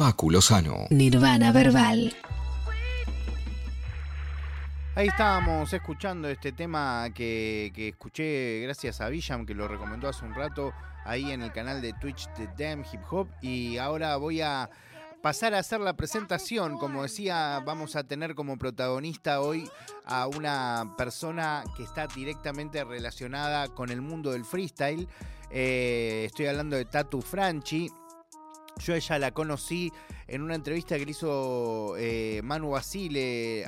Facu Lozano. Nirvana Verbal. Ahí estábamos escuchando este tema que, que escuché gracias a Villam, que lo recomendó hace un rato ahí en el canal de Twitch de Damn Hip Hop. Y ahora voy a pasar a hacer la presentación. Como decía, vamos a tener como protagonista hoy a una persona que está directamente relacionada con el mundo del freestyle. Eh, estoy hablando de Tatu Franchi. Yo ella la conocí en una entrevista que le hizo eh, Manu Basile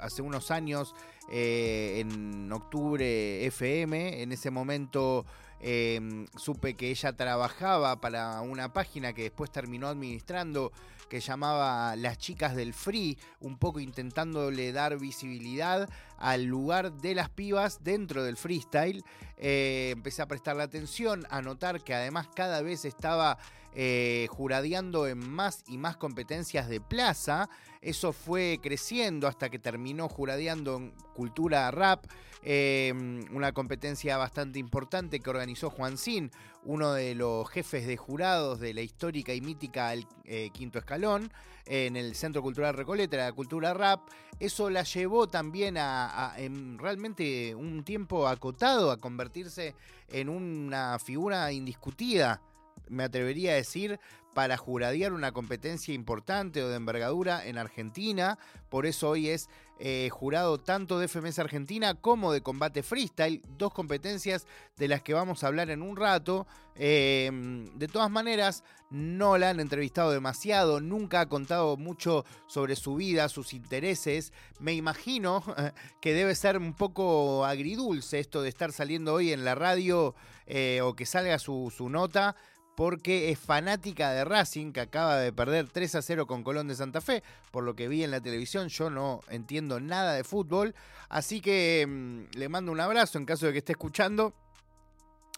hace unos años eh, en octubre FM. En ese momento Em, supe que ella trabajaba para una página que después terminó administrando que llamaba Las Chicas del Free, un poco intentándole dar visibilidad al lugar de las pibas dentro del freestyle. Eh, empecé a prestarle atención, a notar que además cada vez estaba eh, juradeando en más y más competencias de plaza. Eso fue creciendo hasta que terminó juradeando en cultura rap. Em, una competencia bastante importante que organizó Juan Sin, uno de los jefes de jurados de la histórica y mítica eh, Quinto Escalón, en el Centro Cultural Recoleta, la cultura rap. Eso la llevó también a, en realmente un tiempo acotado a convertirse en una figura indiscutida me atrevería a decir, para juradear una competencia importante o de envergadura en Argentina. Por eso hoy es eh, jurado tanto de FMS Argentina como de combate freestyle, dos competencias de las que vamos a hablar en un rato. Em, de todas maneras, no la han entrevistado demasiado, nunca ha contado mucho sobre su vida, sus intereses. Me imagino que debe ser un poco agridulce esto de estar saliendo hoy en la radio eh, o que salga su, su nota porque es fanática de Racing, que acaba de perder 3 a 0 con Colón de Santa Fe, por lo que vi en la televisión, yo no entiendo nada de fútbol, así que mm, le mando un abrazo en caso de que esté escuchando.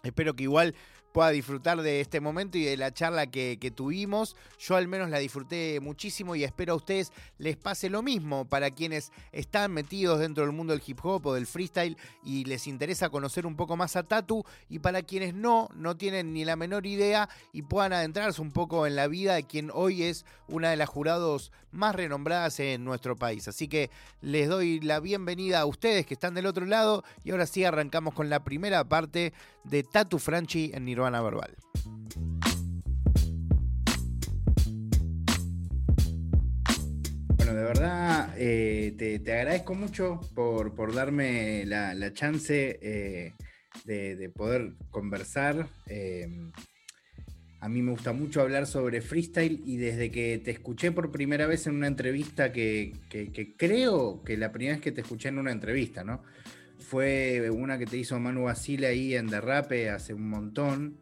Espero que igual pueda disfrutar de este momento y de la charla que, tuvimos. Yo al menos la disfruté muchísimo y espero a ustedes les pase lo mismo para quienes están metidos dentro del mundo del hip hop o del freestyle y les interesa conocer un poco más a Tatu y para quienes no, no tienen ni la menor idea y puedan adentrarse un poco en la vida de quien hoy es una de las jurados más renombradas en nuestro país. Así que les doy la bienvenida a ustedes que están del otro lado y ahora sí arrancamos con la primera parte de Tatu Franchi en Nirvana Verbal. Bueno, de verdad eh, te, agradezco mucho por, darme la, chance eh, de, poder conversar. Eh, a mí me gusta mucho hablar sobre freestyle y desde que te escuché por primera vez en una entrevista que, que creo que la primera vez que te escuché en una entrevista, ¿no? Fue una que te hizo Manu Basile ahí en Derrape hace un montón.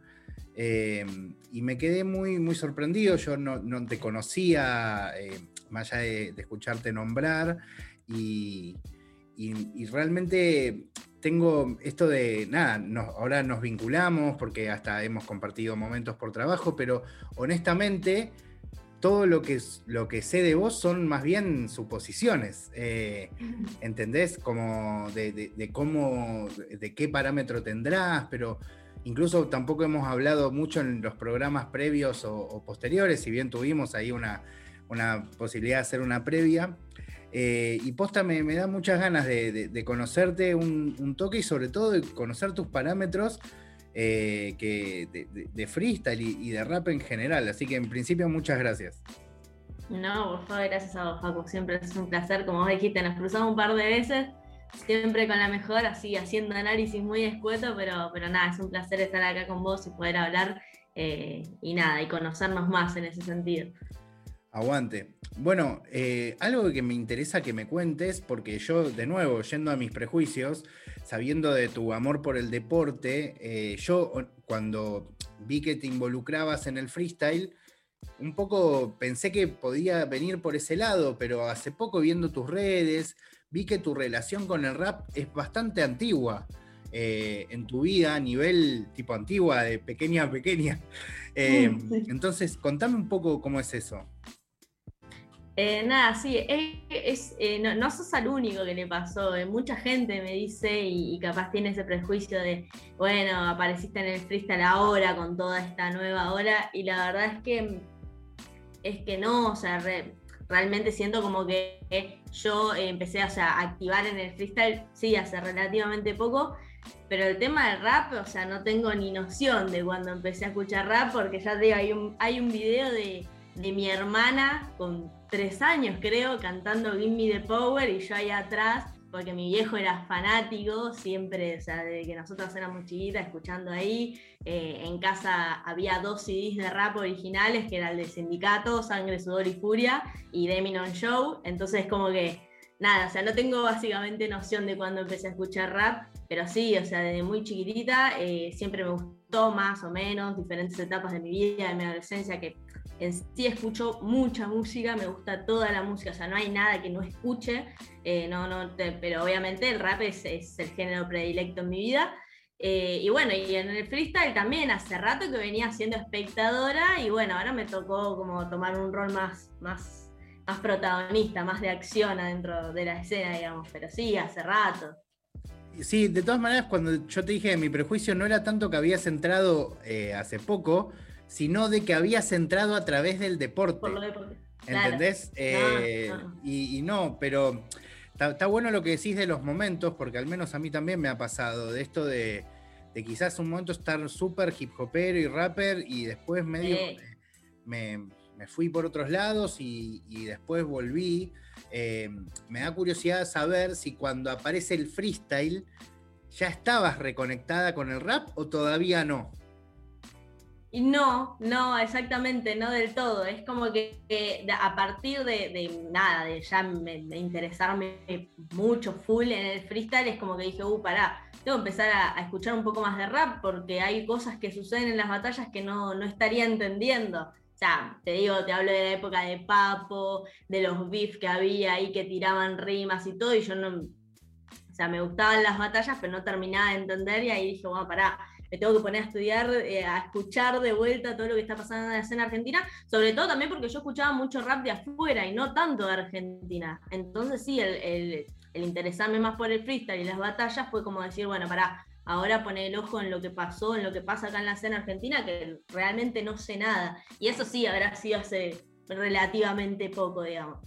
Eh, y me quedé muy, muy sorprendido. Yo no, te conocía, eh, más allá de, escucharte nombrar. Y, realmente tengo esto de, nada, ahora nos vinculamos porque hasta hemos compartido momentos por trabajo, pero honestamente todo lo que, lo que sé de vos son más bien suposiciones. Eh, ¿Entendés? Como de, cómo, de qué parámetro tendrás, pero incluso tampoco hemos hablado mucho en los programas previos o, posteriores, si bien tuvimos ahí una, posibilidad de hacer una previa. Eh, y posta me, da muchas ganas de, conocerte un, un, toque y sobre todo de conocer tus parámetros eh, que de, freestyle y, de rap en general. Así que en principio muchas gracias. No, por favor, gracias a vos, Facu. Siempre es un placer, como vos dijiste, nos cruzamos un par de veces, siempre con la mejor, así haciendo análisis muy escueto, pero, pero nada, es un placer estar acá con vos y poder hablar eh, y nada, y conocernos más en ese sentido. Aguante. Bueno, eh, algo que me interesa que me cuentes, porque yo, de nuevo, yendo a mis prejuicios, sabiendo de tu amor por el deporte, eh, yo cuando vi que te involucrabas en el freestyle, un poco pensé que podía venir por ese lado, pero hace poco viendo tus redes, vi que tu relación con el rap es bastante antigua. Eh, en tu vida a nivel tipo antigua, de pequeña a pequeña. entonces, contame un poco cómo es eso. Eh, nada, sí, es, eh, no, sos al único que le pasó. Eh, mucha gente me dice y, capaz tiene ese prejuicio de, bueno, apareciste en el freestyle ahora con toda esta nueva hora. Y la verdad es que es que no, o sea, realmente siento como que yo empecé a activar en el freestyle, sí, hace relativamente poco, pero el tema del rap, o sea, no tengo ni noción de cuando empecé a escuchar rap, porque ya te digo, hay un, hay un video de, de mi hermana con tres años, creo, cantando Give Me the Power y yo ahí atrás porque mi viejo era fanático, siempre, o sea, desde que nosotros éramos chiquitas, escuchando ahí. Eh, en casa había dos CDs de rap originales, que era el de Sindicato, Sangre, Sudor y Furia, y Deminon Show. Entonces, como que, nada, o sea, no tengo básicamente noción de cuándo empecé a escuchar rap, pero sí, o sea, desde muy chiquitita eh, siempre me gustó más o menos diferentes etapas de mi vida, de mi adolescencia, que en sí escucho mucha música, me gusta toda la música, o sea, no hay nada que no escuche, eh, no, no, pero obviamente el rap es, el género predilecto en mi vida. Eh, y bueno, y en el freestyle también, hace rato que venía siendo espectadora y bueno, ahora me tocó como tomar un rol más, más, más protagonista, más de acción adentro de la escena, digamos, pero sí, hace rato. Sí, de todas maneras, cuando yo te dije mi prejuicio no era tanto que habías entrado eh, hace poco, sino de que habías entrado a través del deporte. Por lo deporte. ¿Entendés? Eh, y, no, pero está, bueno lo que decís de los momentos, porque al menos a mí también me ha pasado, de esto de, quizás un momento estar súper hip hopero y rapper y después medio me, fui por otros lados y, después volví. Eh, me da curiosidad saber si cuando aparece el freestyle ya estabas reconectada con el rap o todavía no. Y no, no, exactamente, no del todo. Es como que, a partir de, nada, de ya me, interesarme mucho full en el freestyle, es como que dije, uh, pará, tengo que empezar a, escuchar un poco más de rap porque hay cosas que suceden en las batallas que no, no estaría entendiendo. O sea, te digo, te hablo de la época de Papo, de los beef que había ahí que tiraban rimas y todo, y yo no. O sea, me gustaban las batallas, pero no terminaba de entender, y ahí dije, bueno, pará me tengo que poner a estudiar, eh, a escuchar de vuelta todo lo que está pasando en la escena argentina, sobre todo también porque yo escuchaba mucho rap de afuera y no tanto de Argentina. Entonces sí, el, interesarme más por el freestyle y las batallas fue como decir, bueno, para ahora poner el ojo en lo que pasó, en lo que pasa acá en la escena argentina, que realmente no sé nada. Y eso sí habrá sido hace relativamente poco, digamos.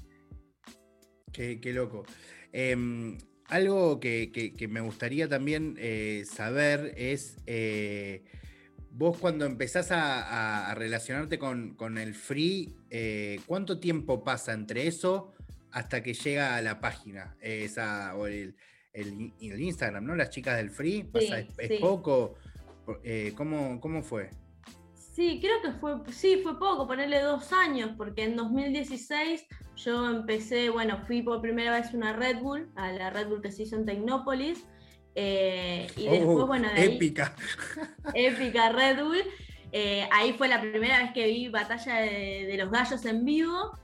Qué, qué loco. Em, algo que, me gustaría también eh, saber es, eh, vos cuando empezás a, relacionarte con, el free, eh, ¿cuánto tiempo pasa entre eso hasta que llega a la página? Esa, o el, Instagram, ¿no? Las chicas del free, es, poco. ¿cómo, ¿Cómo fue? Sí, creo que fue, sí, fue poco, ponerle dos años, porque en 2016 yo empecé, bueno, fui por primera vez una Red Bull, a la Red Bull que se hizo en Tecnópolis, eh, y oh, después, bueno, de épica. épica Red Bull. Eh, ahí fue la primera vez que vi Batalla de, los Gallos en vivo.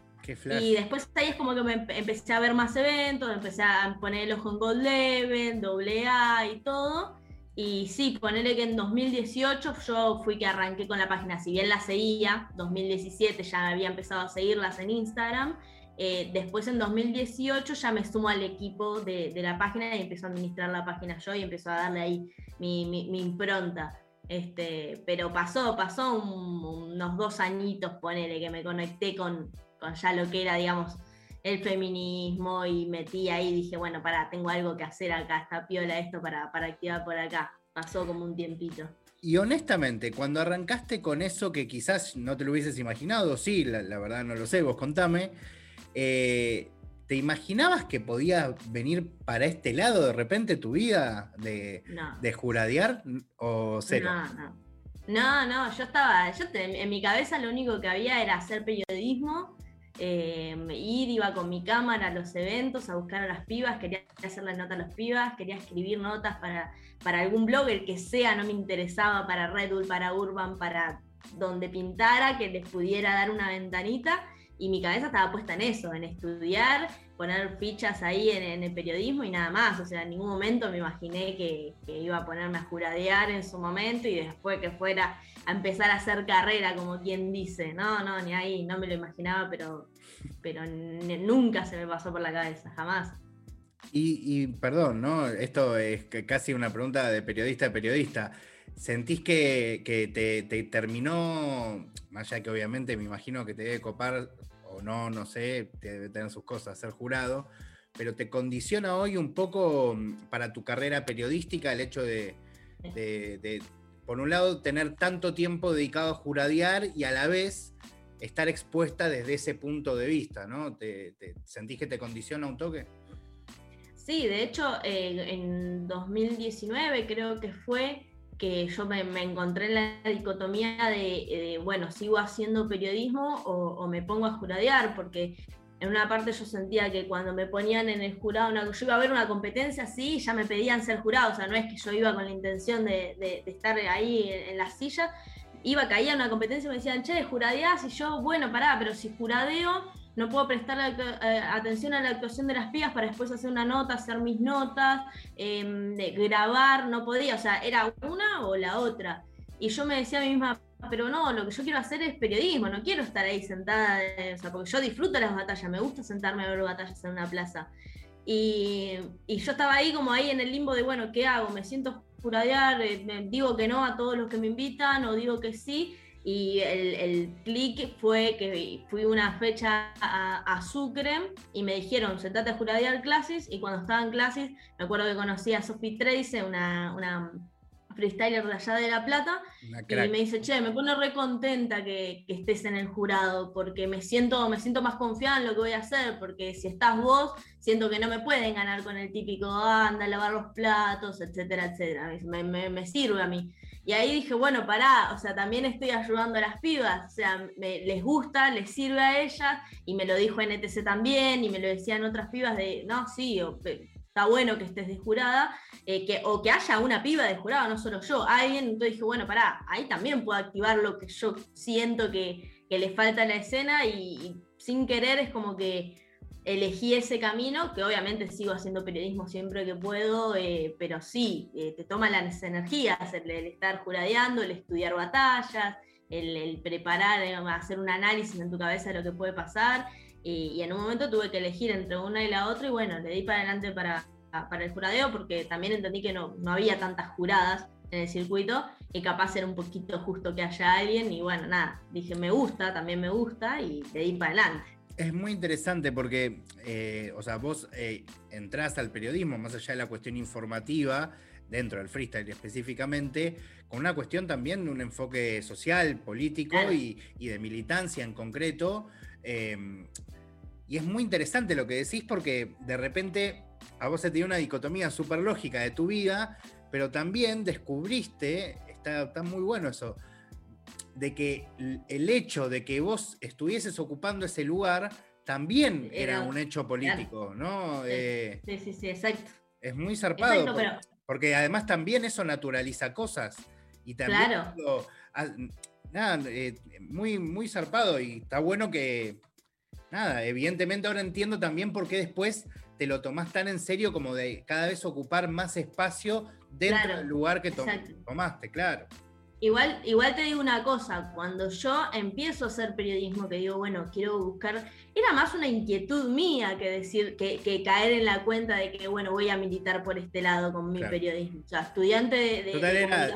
y después ahí es como que me empecé a ver más eventos, empecé a poner el ojo en Gold Level, AA y todo. Y sí, ponerle que en 2018 yo fui que arranqué con la página, si bien la seguía, 2017 ya había empezado a seguirlas en Instagram, eh, después en 2018 ya me sumo al equipo de, la página y empezó a administrar la página yo y empezó a darle ahí mi, impronta. Este, pero pasó, pasó unos dos añitos, ponele, que me conecté con, con ya lo que era, digamos, el feminismo y metí ahí, dije, bueno, para, tengo algo que hacer acá, está piola esto para, para activar por acá. Pasó como un tiempito. Y honestamente, cuando arrancaste con eso que quizás no te lo hubieses imaginado, sí, la, verdad no lo sé, vos contame, eh, ¿te imaginabas que podía venir para este lado de repente tu vida de, de juradear o cero? No, no. No, no, yo estaba, yo en mi cabeza lo único que había era hacer periodismo Em, ir, iba con mi cámara a los eventos a buscar a las pibas, quería hacer la nota a las pibas, quería escribir notas para, para algún blog, el que sea, no me interesaba para Red Bull, para Urban, para donde pintara, que les pudiera dar una ventanita. Y mi cabeza estaba puesta en eso, en estudiar, poner fichas ahí en, el periodismo y nada más. O sea, en ningún momento me imaginé que, iba a ponerme a juradear en su momento y después que fuera a empezar a hacer carrera, como quien dice. No, no, ni ahí, no me lo imaginaba, pero, pero nunca se me pasó por la cabeza, jamás. Y, perdón, ¿no? Esto es casi una pregunta de periodista a periodista. ¿Sentís que, te, terminó, más allá que obviamente me imagino que te debe copar, no, no sé, debe tener sus cosas, ser jurado, pero te condiciona hoy un poco mm, para tu carrera periodística el hecho de, por un lado, tener tanto tiempo dedicado a juradear y a la vez estar expuesta desde ese punto de vista, ¿no? ¿Te, sentís que te condiciona un toque? Sí, de hecho, eh, en 2019 creo que fue que yo me, encontré en la dicotomía de, bueno, sigo haciendo periodismo o, me pongo a juradear, porque en una parte yo sentía que cuando me ponían en el jurado, yo iba a ver una competencia así, ya me pedían ser jurado, o sea, no es que yo iba con la intención de, estar ahí en, la silla, iba, caía en una competencia y me decían, che, juradeás, y yo, bueno, pará, pero si juradeo, no puedo prestar eh, atención a la actuación de las pibas para después hacer una nota, hacer mis notas, em, grabar, no podía, o sea, era una o la otra. Y yo me decía a mí misma, pero no, lo que yo quiero hacer es periodismo, no quiero estar ahí sentada, eh, o sea, porque yo disfruto las batallas, me gusta sentarme a ver batallas en una plaza. Y, yo estaba ahí como ahí en el limbo de, bueno, ¿qué hago? ¿Me siento juradear? Eh, ¿Digo que no a todos los que me invitan o digo que sí? Y el, el clic fue que fui una fecha a, Sucre y me dijeron, sentate a juradear clases. Y cuando estaba en clases, me acuerdo que conocí a Sophie Trace, una, una freestyler de allá de La Plata, y me dice, che, me pone re contenta que, estés en el jurado, porque me siento, me siento más confiada en lo que voy a hacer, porque si estás vos, siento que no me pueden ganar con el típico, anda a lavar los platos, etcétera, etcétera. Me, me, sirve a mí. Y ahí dije, bueno, pará, o sea, también estoy ayudando a las pibas, o sea, les gusta, les sirve a ellas, y me lo dijo NTC también, y me lo decían otras pibas de, no, sí, está bueno que estés de jurada, eh, que, o que haya una piba de jurado, no solo yo, alguien, entonces dije, bueno, pará, ahí también puedo activar lo que yo siento que, le falta a la escena y, sin querer es como que elegí ese camino, que obviamente sigo haciendo periodismo siempre que puedo, eh, pero sí, eh, te toma las energías, el, estar juradeando, el estudiar batallas, el, preparar, hacer un análisis en tu cabeza de lo que puede pasar y, en un momento tuve que elegir entre una y la otra y bueno, le di para adelante para, para el juradeo porque también entendí que no, no había tantas juradas en el circuito y capaz era un poquito justo que haya alguien y bueno, nada, dije me gusta, también me gusta y le di para adelante. Es muy interesante porque, eh, o sea, vos eh, entrás al periodismo, más allá de la cuestión informativa, dentro del freestyle específicamente, con una cuestión también de un enfoque social, político y, y, de militancia en concreto. Eh, y es muy interesante lo que decís porque de repente a vos se te dio una dicotomía súper lógica de tu vida, pero también descubriste, está, muy bueno eso, de que el hecho de que vos estuvieses ocupando ese lugar también era, un hecho político, ¿no? Eh, sí, sí, sí, exacto. Es muy zarpado. porque, además también eso naturaliza cosas. Y también claro. nada, eh, muy, muy zarpado. Y está bueno que, nada, evidentemente ahora entiendo también por qué después te lo tomás tan en serio como de cada vez ocupar más espacio dentro del lugar que tomaste, claro. Igual, igual te digo una cosa, cuando yo empiezo a hacer periodismo, que digo, bueno, quiero buscar, era más una inquietud mía que decir, que, caer en la cuenta de que, bueno, voy a militar por este lado con mi periodismo. O sea, estudiante de,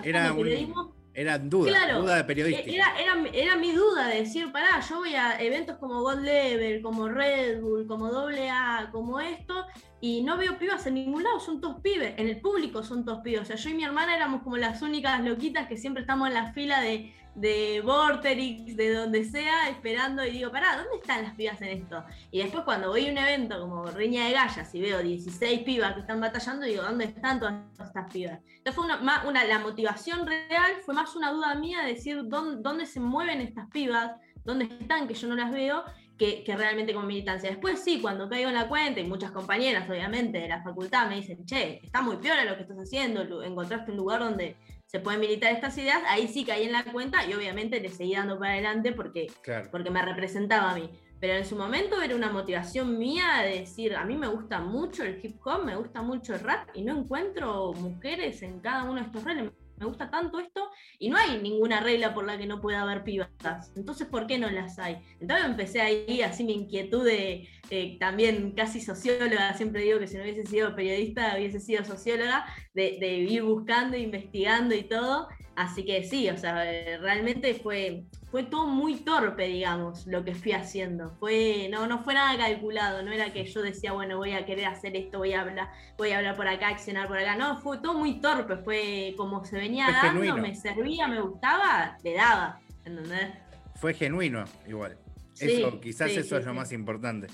periodismo. Era duda, duda de periodista. Era, era, mi duda de decir, pará, yo voy a eventos como God Level, como Red Bull, como AA, como esto, y no veo pibas en ningún lado, son todos pibes. En el público son todos pibes. O sea, yo y mi hermana éramos como las únicas loquitas que siempre estamos en la fila de, de Vorterix, de donde sea, esperando y digo, pará, ¿dónde están las pibas en esto? Y después cuando voy a un evento como Riña de Gallas y veo 16 pibas que están batallando, digo, ¿dónde están todas estas pibas? Entonces fue una la motivación real fue más una duda mía de decir dónde, dónde se mueven estas pibas, dónde están, que yo no las veo, que, que, realmente con militancia. Después sí, cuando caigo en la cuenta, y muchas compañeras, obviamente, de la facultad me dicen, che, está muy peor lo que estás haciendo, encontraste un lugar donde se pueden militar estas ideas, ahí sí caí en la cuenta y obviamente le seguí dando para adelante porque, porque me representaba a mí. Pero en su momento era una motivación mía de decir, a mí me gusta mucho el hip hop, me gusta mucho el rap y no encuentro mujeres en cada uno de estos roles. Me gusta tanto esto y no hay ninguna regla por la que no pueda haber pibas. Entonces, ¿por qué no las hay? Entonces empecé ahí así mi inquietud de, eh, también casi socióloga, siempre digo que si no hubiese sido periodista hubiese sido socióloga, de, de ir buscando, investigando y todo. Así que sí, o sea, realmente fue, fue todo muy torpe, digamos, lo que fui haciendo. Fue, no, no fue nada calculado, no era que yo decía, bueno, voy a querer hacer esto, voy a hablar, voy a hablar por acá, accionar por acá. No, fue todo muy torpe, fue como se venía dando, me servía, me gustaba, le daba. ¿Entendés? Fue genuino, igual. eso, quizás eso es lo más importante.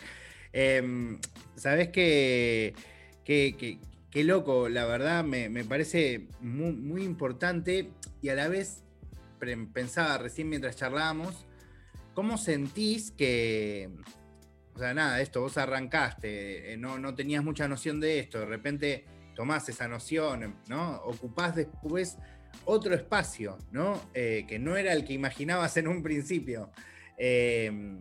Em, Sabes que, que, qué loco, la verdad me, parece muy, muy importante y a la vez pensaba recién mientras charlábamos, ¿cómo sentís que, o sea, nada, esto, vos arrancaste, eh, no, no tenías mucha noción de esto, de repente tomás esa noción, ¿no? Ocupás después otro espacio, ¿no? Eh, que no era el que imaginabas en un principio. Eh,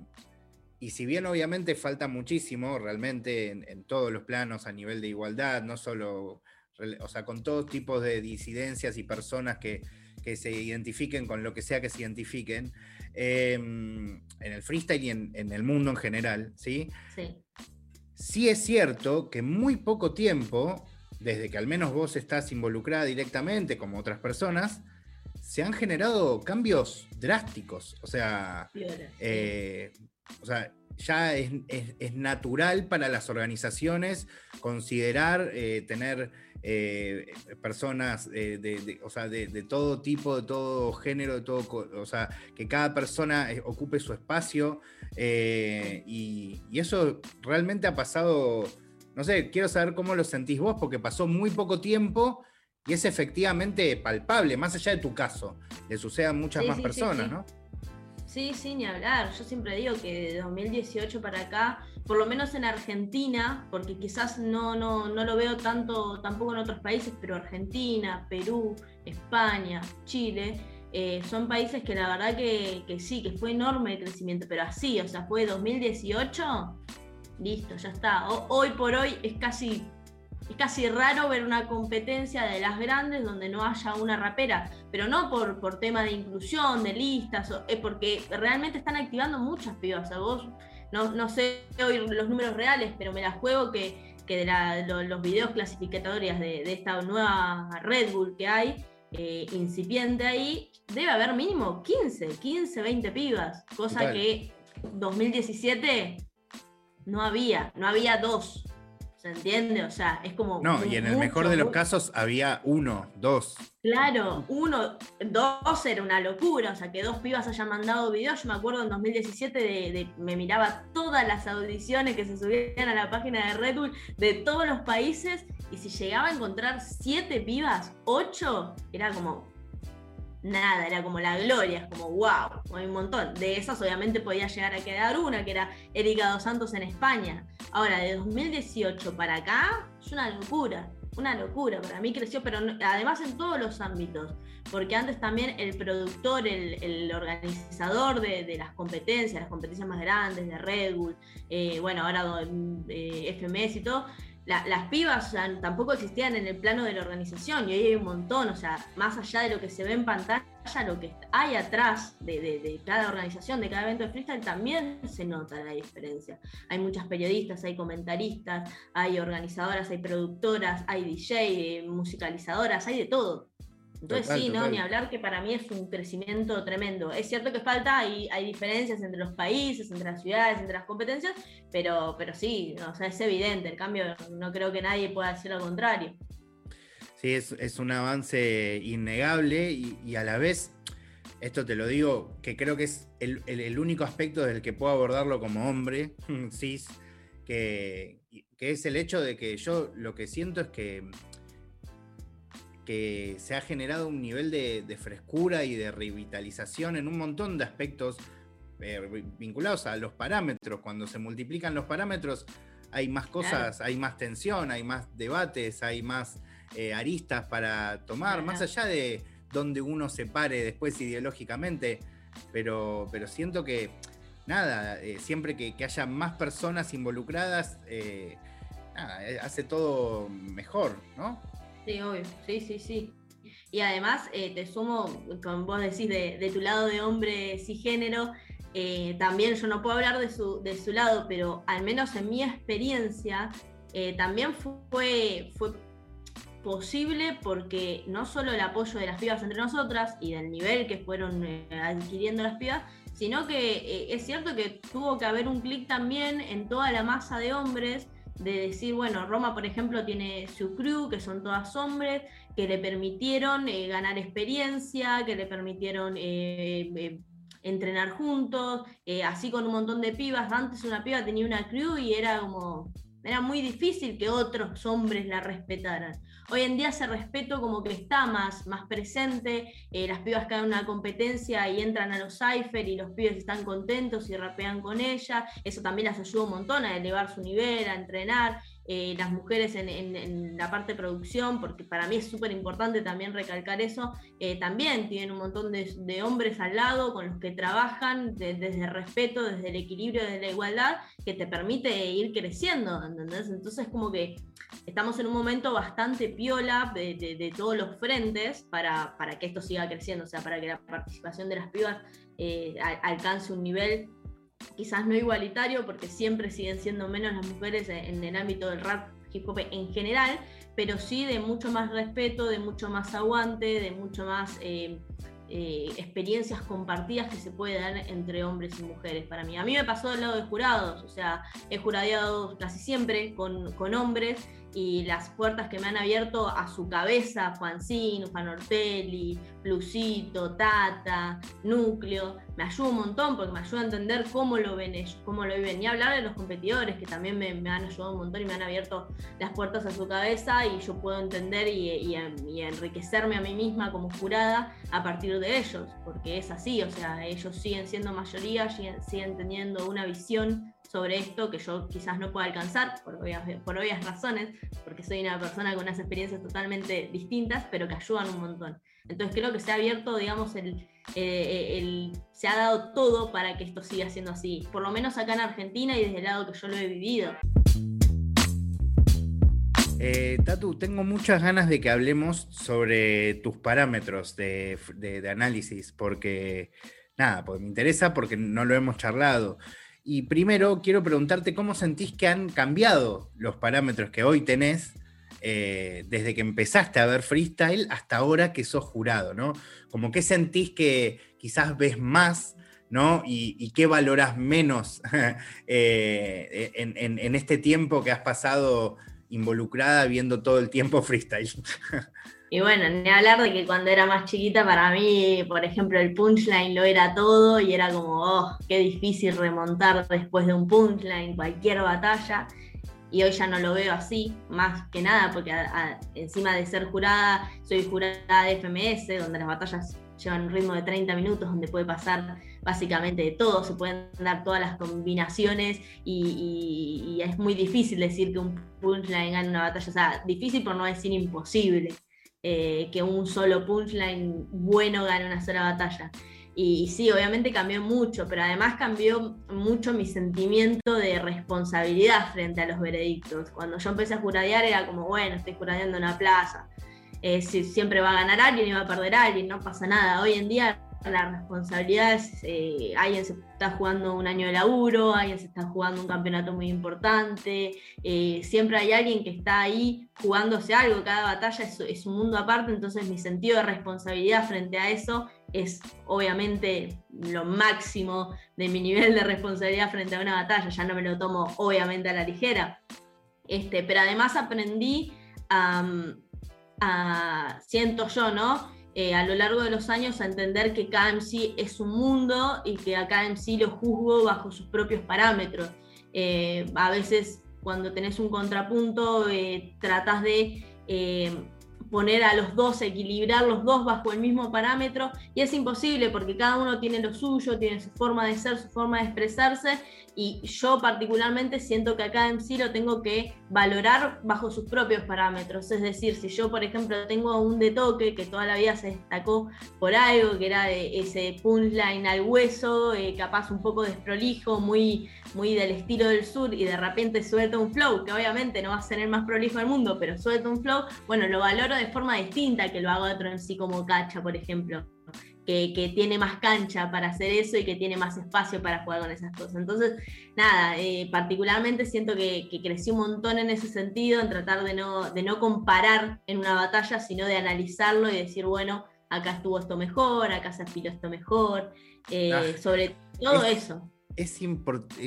y si bien obviamente falta muchísimo realmente en, todos los planos a nivel de igualdad, no solo, o sea, con todos tipos de disidencias y personas que, se identifiquen con lo que sea que se identifiquen, em, en el freestyle y en, el mundo en general, ¿sí? Sí. Sí es cierto que muy poco tiempo, desde que al menos vos estás involucrada directamente, como otras personas, se han generado cambios drásticos. O sea, eh, o sea, ya es, natural para las organizaciones considerar eh, tener eh, personas eh, de, o sea, de, todo tipo, de todo género, de todo, o sea, que cada persona ocupe su espacio y, y, eso realmente ha pasado, no sé, quiero saber cómo lo sentís vos, porque pasó muy poco tiempo y es efectivamente palpable, más allá de tu caso, le sucede a muchas más personas, ¿no? Sí, sí, ni hablar. Yo siempre digo que de 2018 para acá, por lo menos en Argentina, porque quizás no, no, no lo veo tanto tampoco en otros países, pero Argentina, Perú, España, Chile, eh, son países que la verdad que, que, sí, que fue enorme el crecimiento, pero así, o sea, fue 2018, listo, ya está. hoy por hoy es casi es casi raro ver una competencia de las grandes donde no haya una rapera, pero no por, por tema de inclusión, de listas, es porque realmente están activando muchas pibas. O vos, no, no, sé hoy los números reales, pero me las juego que, que de los videos clasificatorias de, de, esta nueva Red Bull que hay, eh, incipiente ahí, debe haber mínimo 15, 15, 20 pibas, cosa que 2017 no había, no había dos. ¿Se entiende? O sea, es como. No, y en el mejor de los casos había uno, dos. Claro, uno, dos era una locura. O sea, que dos pibas hayan mandado videos. Yo me acuerdo en 2017 de, me miraba todas las audiciones que se subían a la página de Red Bull de todos los países. Y si llegaba a encontrar siete pibas, ocho, era como, nada, era como la gloria, es como wow, hay un montón. De esas obviamente podía llegar a quedar una, que era Erika Dos Santos en España. Ahora, de 2018 para acá, es una locura, una locura. Para mí creció, pero además en todos los ámbitos, porque antes también el productor, el, organizador de, las competencias, las competencias más grandes de Red Bull, eh, bueno, ahora eh, FMS y todo, las pibas tampoco existían en el plano de la organización y hoy hay un montón, o sea, más allá de lo que se ve en pantalla, lo que hay atrás de, cada organización, de cada evento de freestyle, también se nota la diferencia. Hay muchas periodistas, hay comentaristas, hay organizadoras, hay productoras, hay DJ, musicalizadoras, hay de todo. Entonces sí, ¿no? Ni hablar que para mí es un crecimiento tremendo. Es cierto que falta, hay, hay diferencias entre los países, entre las ciudades, entre las competencias, pero, pero sí, o sea, es evidente. El cambio no creo que nadie pueda decir lo contrario. Sí, es, un avance innegable y, a la vez, esto te lo digo, que creo que es el, único aspecto del que puedo abordarlo como hombre, cis, que, que es el hecho de que yo lo que siento es que que se ha generado un nivel de, frescura y de revitalización en un montón de aspectos eh, vinculados a los parámetros. Cuando se multiplican los parámetros, hay más cosas, hay más tensión, hay más debates, hay más eh, aristas para tomar, más allá de donde uno se pare después ideológicamente. Pero, pero siento que, nada, eh, siempre que, haya más personas involucradas, hace todo mejor, ¿no? Sí, obvio, sí, sí, sí. Y además, eh, te sumo, como vos decís, de, tu lado de hombre cisgénero, eh, también yo no puedo hablar de su, de su lado, pero al menos en mi experiencia, eh, también fue, fue posible porque no solo el apoyo de las pibas entre nosotras y del nivel que fueron eh, adquiriendo las pibas, sino que es cierto que tuvo que haber un clic también en toda la masa de hombres de decir, bueno, Roma, por ejemplo, tiene su crew, que son todas hombres, que le permitieron eh, ganar experiencia, que le permitieron eh, eh, entrenar juntos, así con un montón de pibas. Antes una piba tenía una crew y era como, era muy difícil que otros hombres la respetaran. Hoy en día ese respeto como que está más, más presente, las pibas caen en una competencia y entran a los cipher y los pibes están contentos y rapean con ella, eso también las ayuda un montón a elevar su nivel, a entrenar, eh, las mujeres en, la parte de producción, porque para mí es súper importante también recalcar eso, eh, también tienen un montón de, hombres al lado con los que trabajan desde el respeto, desde el equilibrio, desde la igualdad, que te permite ir creciendo, ¿entendés? Entonces como que estamos en un momento bastante piola de, todos los frentes para, para, que esto siga creciendo, o sea, para que la participación de las pibas eh, alcance un nivel quizás no igualitario, porque siempre siguen siendo menos las mujeres en el ámbito del rap hip hop en general, pero sí de mucho más respeto, de mucho más aguante, de mucho más eh, eh, experiencias compartidas que se puede dar entre hombres y mujeres para mí. A mí me pasó del lado de jurados, o sea, he juradeado casi siempre con, con hombres y las puertas que me han abierto a su cabeza, Juancín, Juan Ortelli, Plusito, Tata, Núcleo, me ayuda un montón porque me ayuda a entender cómo lo ven ellos, cómo lo viven. Y hablar de los competidores que también me, han ayudado un montón y me han abierto las puertas a su cabeza y yo puedo entender y, enriquecerme a mí misma como jurada a partir de ellos, porque es así, o sea, ellos siguen siendo mayoría, siguen teniendo una visión sobre esto que yo quizás no pueda alcanzar por obvias, por obvias razones, porque soy una persona con unas experiencias totalmente distintas, pero que ayudan un montón. Entonces creo que se ha abierto, digamos, el, eh, el, se ha dado todo para que esto siga siendo así, por lo menos acá en Argentina y desde el lado que yo lo he vivido. Eh, Tatu, tengo muchas ganas de que hablemos sobre tus parámetros de, de análisis, porque nada, pues me interesa porque no lo hemos charlado. Y primero quiero preguntarte cómo sentís que han cambiado los parámetros que hoy tenés eh, desde que empezaste a ver freestyle hasta ahora que sos jurado, ¿no? Como que sentís que quizás ves más, ¿no? Y, qué valoras menos eh, en, este tiempo que has pasado involucrada viendo todo el tiempo freestyle. Y bueno, ni hablar de que cuando era más chiquita, para mí, por ejemplo, el punchline lo era todo y era como, oh, qué difícil remontar después de un punchline cualquier batalla. Y hoy ya no lo veo así, más que nada, porque encima de ser jurada, soy jurada de FMS, donde las batallas llevan un ritmo de 30 minutos, donde puede pasar básicamente de todo, se pueden dar todas las combinaciones y, y es muy difícil decir que un punchline gane una batalla, o sea, difícil por no decir imposible. Eh, que un solo punchline bueno gane una sola batalla. Y, sí, obviamente cambió mucho, pero además cambió mucho mi sentimiento de responsabilidad frente a los veredictos. Cuando yo empecé a juradear era como, bueno, estoy juradeando una plaza. Eh, si siempre va a ganar alguien y va a perder alguien, no pasa nada. Hoy en día la responsabilidad es, eh, alguien se está jugando un año de laburo, alguien se está jugando un campeonato muy importante, eh, siempre hay alguien que está ahí jugándose algo, cada batalla es, un mundo aparte, entonces mi sentido de responsabilidad frente a eso es obviamente lo máximo de mi nivel de responsabilidad frente a una batalla, ya no me lo tomo obviamente a la ligera, este, pero además aprendí a, siento yo, ¿no? Eh, a lo largo de los años a entender que cada es un mundo y que a cada lo juzgo bajo sus propios parámetros. Eh, a veces cuando tenés un contrapunto eh, tratas de poner a los dos, equilibrar los dos bajo el mismo parámetro y es imposible porque cada uno tiene lo suyo, tiene su forma de ser, su forma de expresarse y yo particularmente siento que acá en sí lo tengo que valorar bajo sus propios parámetros. Es decir, si yo, por ejemplo, tengo un de toque que toda la vida se destacó por algo, que era ese punchline al hueso, eh, capaz un poco desprolijo, muy, muy del estilo del sur, y de repente suelta un flow, que obviamente no va a ser el más prolijo del mundo, pero suelta un flow, bueno, lo valoro de forma distinta que lo hago otro en sí como cacha, por ejemplo. que, tiene más cancha para hacer eso y que tiene más espacio para jugar con esas cosas. Entonces, nada, eh, particularmente siento que, que, crecí un montón en ese sentido, en tratar de no, de no comparar en una batalla, sino de analizarlo y decir, bueno, acá estuvo esto mejor, acá se afiló esto mejor, eh, ah, sobre todo eso. Es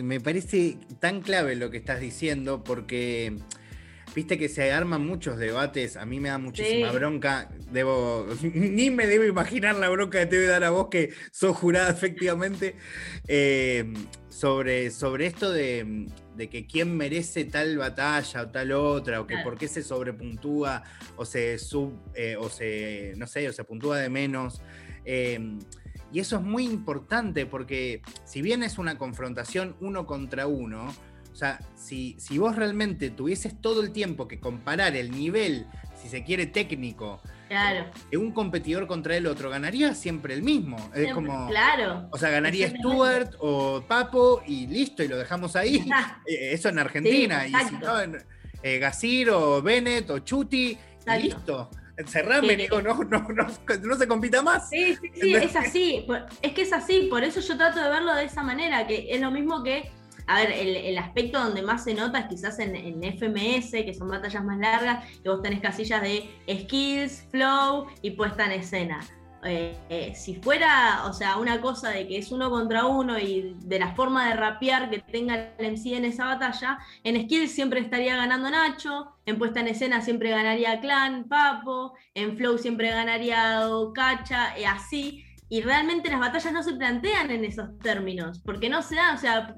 me parece tan clave lo que estás diciendo porque Viste que se arman muchos debates, a mí me da muchísima bronca, debo, ni me debo imaginar la bronca que te debe dar a vos que sos jurada efectivamente, eh, sobre, sobre esto de, que quién merece tal batalla o tal otra, o que por qué se sobrepuntúa o se sub, eh, o se, no sé, o se puntúa de menos. Eh, y eso es muy importante porque si bien es una confrontación uno contra uno, sea, si, si vos realmente tuvieses todo el tiempo que comparar el nivel, si se quiere, técnico, Claro. De un competidor contra el otro, ganaría siempre el mismo. Es como. Claro. O sea, ganaría Stuart o Papo y listo, y lo dejamos ahí. Eh, eso en Argentina. y si no, en, eh, o Bennett o Chuti, y listo. Cerrame, digo, no, no, no, no, se compita más. Sí, sí, sí, es así. Es que es así, por eso yo trato de verlo de esa manera, que es lo mismo que a ver, el, aspecto donde más se nota es quizás en, FMS, que son batallas más largas, que vos tenés casillas de skills, flow y puesta en escena. Eh, eh, si fuera, o sea, una cosa de que es uno contra uno y de la forma de rapear que tenga el MC en esa batalla, en skills siempre estaría ganando Nacho, en puesta en escena siempre ganaría Clan, Papo, en flow siempre ganaría Cacha, y así y realmente las batallas no se plantean en esos términos, porque no se da, o sea,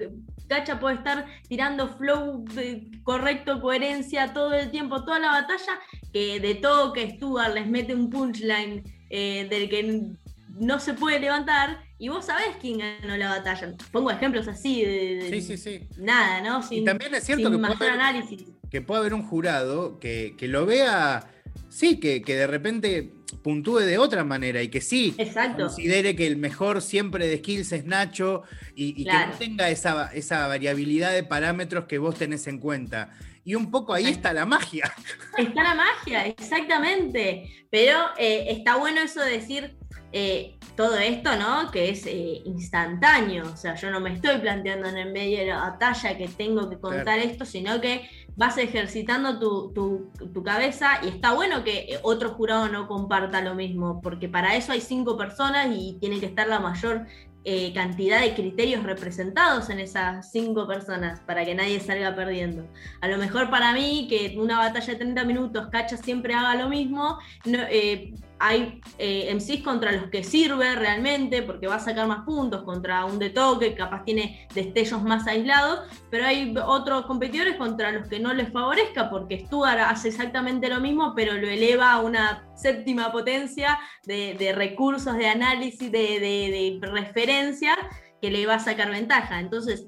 Cacha puede estar tirando flow de correcto, coherencia todo el tiempo, toda la batalla, que de todo que Stuart les mete un punchline eh, del que no se puede levantar, y vos sabés quién ganó la batalla. Pongo ejemplos así de, sí, sí, sí. nada, ¿no? y también es cierto que puede, haber, análisis. que puede haber un jurado que, que lo vea, sí, que, que de repente puntúe de otra manera y que sí considere que el mejor siempre de skills es Nacho y, que no tenga esa, esa variabilidad de parámetros que vos tenés en cuenta. Y un poco ahí está la magia. Está la magia, exactamente. Pero eh, está bueno eso de decir eh, todo esto, ¿no? Que es eh, instantáneo. O sea, yo no me estoy planteando en el medio de la batalla que tengo que contar esto, sino que vas ejercitando tu, cabeza y está bueno que otro jurado no comparta lo mismo, porque para eso hay cinco personas y tiene que estar la mayor eh, cantidad de criterios representados en esas cinco personas para que nadie salga perdiendo. A lo mejor para mí, que una batalla de 30 minutos, Cacha siempre haga lo mismo, no, eh, hay eh, MCs contra los que sirve realmente, porque va a sacar más puntos, contra un de toque, capaz tiene destellos más aislados, pero hay otros competidores contra los que no les favorezca, porque Stuart hace exactamente lo mismo, pero lo eleva a una séptima potencia de, recursos, de análisis, de, de, de referencia que le va a sacar ventaja. Entonces,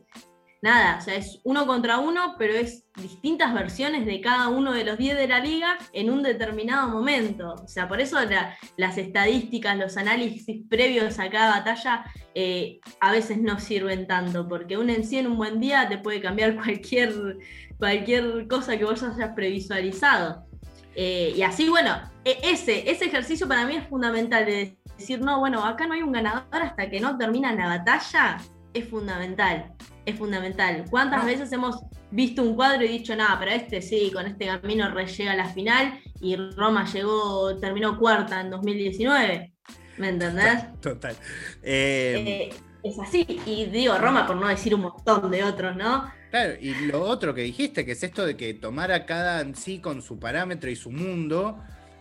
nada, o sea, es uno contra uno, pero es distintas versiones de cada uno de los 10 de la liga en un determinado momento. O sea, por eso las estadísticas, los análisis previos a cada batalla eh, a veces no sirven tanto, porque un en sí en un buen día te puede cambiar cualquier, cualquier cosa que vos hayas previsualizado. Eh, y así, bueno, e, ese, ese ejercicio para mí es fundamental de decir, no, bueno, acá no hay un ganador hasta que no termina la batalla, es fundamental es fundamental. ¿Cuántas veces hemos visto un cuadro y dicho, nada, pero este sí, con este camino re llega a la final y Roma llegó, terminó cuarta en 2019? ¿Me entendés? Total. Eh, eh, es así, y digo Roma por no decir un montón de otros, ¿no? Claro, y lo otro que dijiste, que es esto de que tomar a cada en sí con su parámetro y su mundo,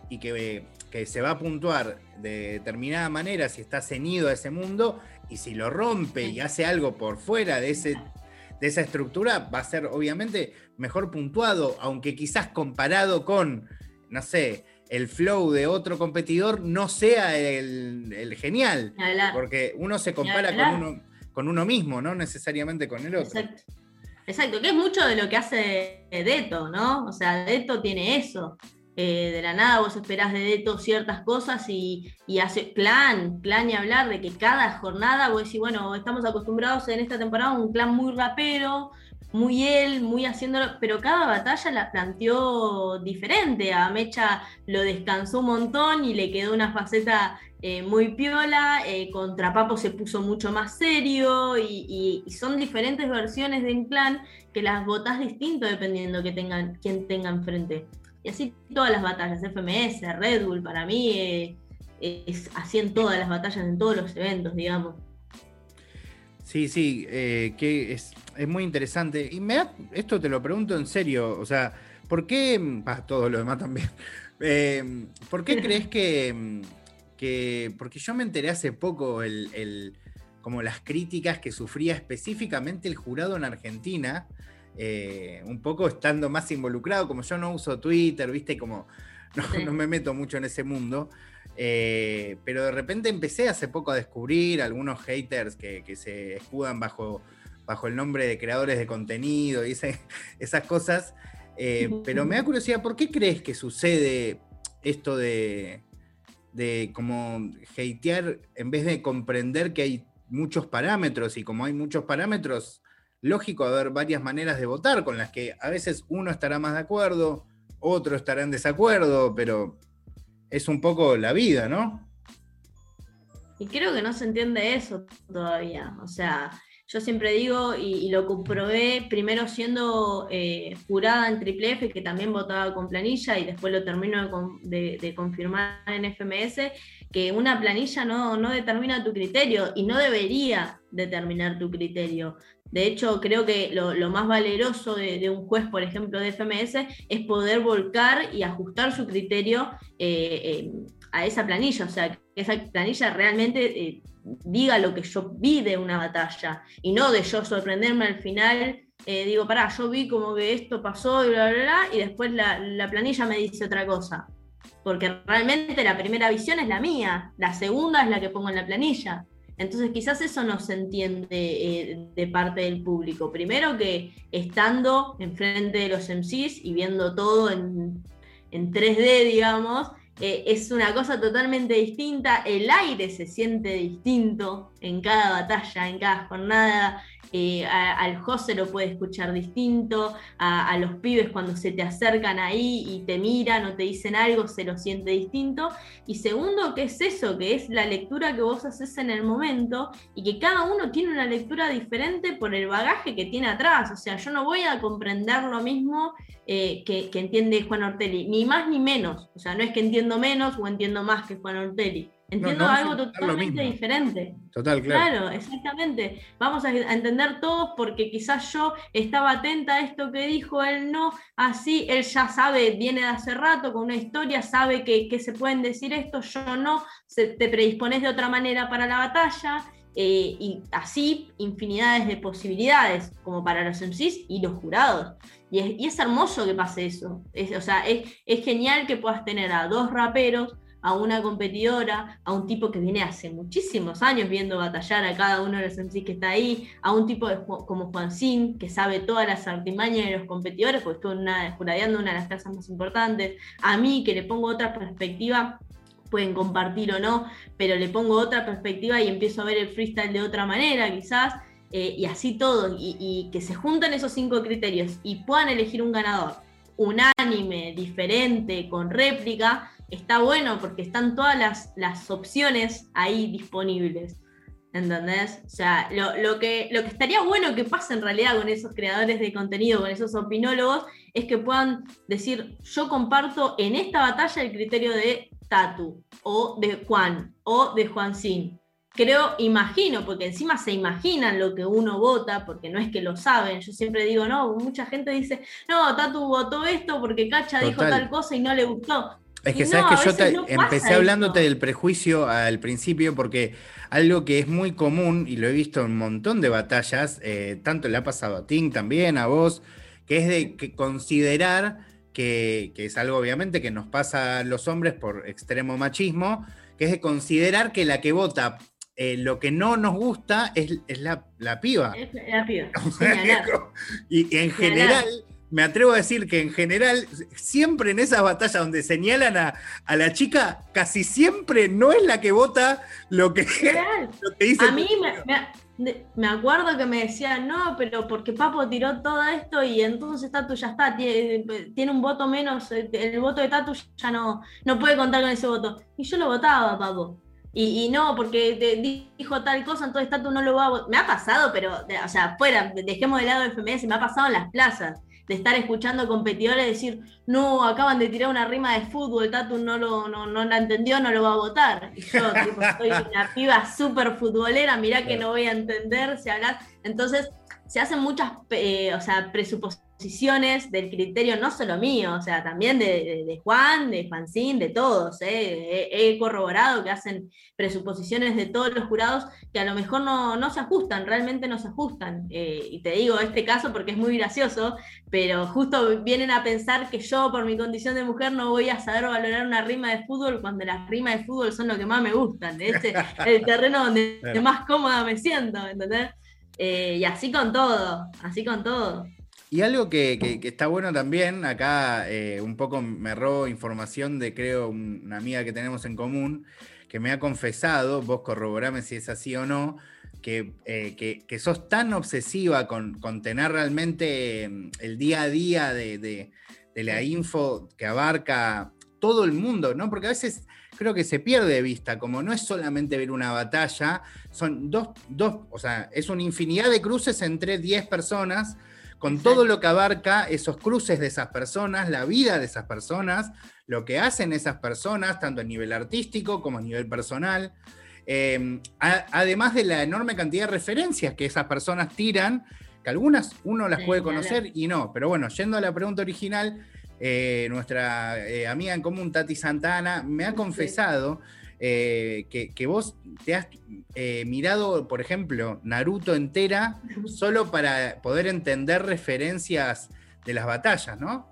y que, que se va a puntuar de determinada manera si está ceñido a ese mundo, y si lo rompe y hace algo por fuera de, ese, de esa estructura, va a ser obviamente mejor puntuado, aunque quizás comparado con, no sé, el flow de otro competidor no sea el, genial. Porque uno se compara con uno, con uno mismo, no necesariamente con el otro. Exacto. Exacto, que es mucho de lo que hace Deto, ¿no? O sea, Deto tiene eso. Eh, de la nada vos esperás de Deto ciertas cosas y, hace plan, plan y hablar de que cada jornada vos decís, bueno, estamos acostumbrados en esta temporada a un plan muy rapero, muy él, muy haciéndolo, pero cada batalla la planteó diferente. A Mecha lo descansó un montón y le quedó una faceta eh, muy piola, eh, contra Papo se puso mucho más serio y, son diferentes versiones de Inclán que las votás distinto dependiendo que tengan, quién tenga enfrente. Y así todas las batallas, FMS, Red Bull, para mí eh, es así en todas las batallas, en todos los eventos, digamos. Sí, sí, que es, muy interesante. Y me esto te lo pregunto en serio, o sea, ¿por qué, ah, todo lo demás también, ¿por qué crees que porque yo me enteré hace poco el, como las críticas que sufría específicamente el jurado en Argentina, eh, un poco estando más involucrado, como yo no uso Twitter, viste, como no, me meto mucho en ese mundo. Eh, pero de repente empecé hace poco a descubrir algunos haters que, se escudan bajo, bajo el nombre de creadores de contenido y esas cosas. Eh, pero me da curiosidad, ¿por qué crees que sucede esto de, de como hatear en vez de comprender que hay muchos parámetros y como hay muchos parámetros, lógico haber varias maneras de votar con las que a veces uno estará más de acuerdo, otro estará en desacuerdo, pero es un poco la vida, ¿no? Y creo que no se entiende eso todavía. O sea, yo siempre digo, y, lo comprobé primero siendo eh, jurada en Triple F, que también votaba con planilla, y después lo termino de, confirmar en FMS, que una planilla no, no, determina tu criterio y no debería determinar tu criterio. De hecho, creo que lo, más valeroso de, un juez, por ejemplo, de FMS, es poder volcar y ajustar su criterio eh, eh, a esa planilla. O sea, que esa planilla realmente diga lo que yo vi de una batalla y no de yo sorprenderme al final. Eh, digo, pará, yo vi como que esto pasó y bla, bla, bla, y después la, planilla me dice otra cosa. Porque realmente la primera visión es la mía, la segunda es la que pongo en la planilla. Entonces quizás eso no se entiende eh, de parte del público. Primero que estando enfrente de los MCs y viendo todo en, en 3D, digamos, eh, es una cosa totalmente distinta, el aire se siente distinto en cada batalla, en cada jornada, eh, al José lo puede escuchar distinto, a, los pibes cuando se te acercan ahí y te miran o te dicen algo, se lo siente distinto. Y segundo, que es eso? Que es la lectura que vos haces en el momento y que cada uno tiene una lectura diferente por el bagaje que tiene atrás. O sea, yo no voy a comprender lo mismo eh, que, que entiende Juan Ortelli, ni más ni menos. O sea, no es que entiendo menos o entiendo más que Juan Ortelli Entiendo algo totalmente diferente. Total, claro. Claro, exactamente. Vamos a, entender todos porque quizás yo estaba atenta a esto que dijo él, no, así, él ya sabe, viene de hace rato con una historia, sabe que, se pueden decir esto, yo no, se, te predispones de otra manera para la batalla. Eh, y así infinidades de posibilidades, como para los MCs y los jurados. Y es, hermoso que pase eso. o sea, es, es genial que puedas tener a dos raperos a una competidora, a un tipo que viene hace muchísimos años viendo batallar a cada uno de los MCs que está ahí, a un tipo como Juan Sin, que sabe todas las artimañas de los competidores, porque estuvo una, juradeando una de las casas más importantes, a mí que le pongo otra perspectiva, pueden compartir o no, pero le pongo otra perspectiva y empiezo a ver el freestyle de otra manera quizás, eh, y así todo, y, y que se juntan esos cinco criterios y puedan elegir un ganador unánime, diferente, con réplica, está bueno porque están todas las, opciones ahí disponibles. ¿Entendés? O sea, lo, que, lo que estaría bueno que pase en realidad con esos creadores de contenido, con esos opinólogos, es que puedan decir, yo comparto en esta batalla el criterio de Tatu, o de Juan, o de Juan Sin. Creo, imagino, porque encima se imaginan lo que uno vota, porque no es que lo saben. Yo siempre digo, no, mucha gente dice, no, Tatu votó esto porque Cacha dijo tal cosa y no le gustó. Es que sabes que yo te, empecé hablándote del prejuicio al principio porque algo que es muy común y lo he visto en un montón de batallas, eh, tanto le ha pasado a Ting también, a vos, que es de que considerar que, es algo obviamente que nos pasa a los hombres por extremo machismo, que es de considerar que la que vota eh, lo que no nos gusta es, la, la, piba. Es la piba. y, en general me atrevo a decir que en general, siempre en esas batallas donde señalan a, la chica, casi siempre no es la que vota lo que, dice. A mí me, acuerdo que me decían, no, pero porque Papo tiró todo esto y entonces Tatu ya está, tiene, un voto menos, el voto de Tatu ya no, no puede contar con ese voto. Y yo lo votaba, Papo. y, no, porque dijo tal cosa, entonces Tatu no lo va a votar. Me ha pasado, pero, o sea, fuera, dejemos de lado el FMS, me ha pasado en las plazas, de estar escuchando competidores decir, no, acaban de tirar una rima de fútbol, Tatu no, lo, no, no la entendió, no lo va a votar. Y yo, tipo, soy una piba súper futbolera, mirá que no voy a entender si hablas. Entonces, se hacen muchas, eh, o sea, presuposiciones del criterio no solo mío, o sea, también de, Juan, de Fanzín, de todos. ¿eh? He, corroborado que hacen presuposiciones de todos los jurados que a lo mejor no, se ajustan, realmente no se ajustan. Eh, y te digo este caso porque es muy gracioso, pero justo vienen a pensar que yo, por mi condición de mujer, no voy a saber valorar una rima de fútbol cuando las rimas de fútbol son lo que más me gustan. Este es el terreno donde más cómoda me siento, ¿entendés? Eh, y así con todo, así con todo. Y algo que, está bueno también, acá eh, un poco me robo información de, creo, una amiga que tenemos en común, que me ha confesado, vos corroborame si es así o no, que, eh, sos tan obsesiva con, tener realmente mm, el día a día de, la info que abarca todo el mundo, ¿no? Porque a veces creo que se pierde de vista, como no es solamente ver una batalla, son dos, dos o sea, es una infinidad de cruces entre 10 personas con todo lo que abarca esos cruces de esas personas, la vida de esas personas, lo que hacen esas personas, tanto a nivel artístico como a nivel personal. Em, además de la enorme cantidad de referencias que esas personas tiran, que algunas uno las puede conocer y no. Pero bueno, yendo a la pregunta original, eh, nuestra eh, amiga en común, Tati Santana, me ha confesado eh, que, vos te has eh, mirado, por ejemplo, Naruto entera solo para poder entender referencias de las batallas, ¿no?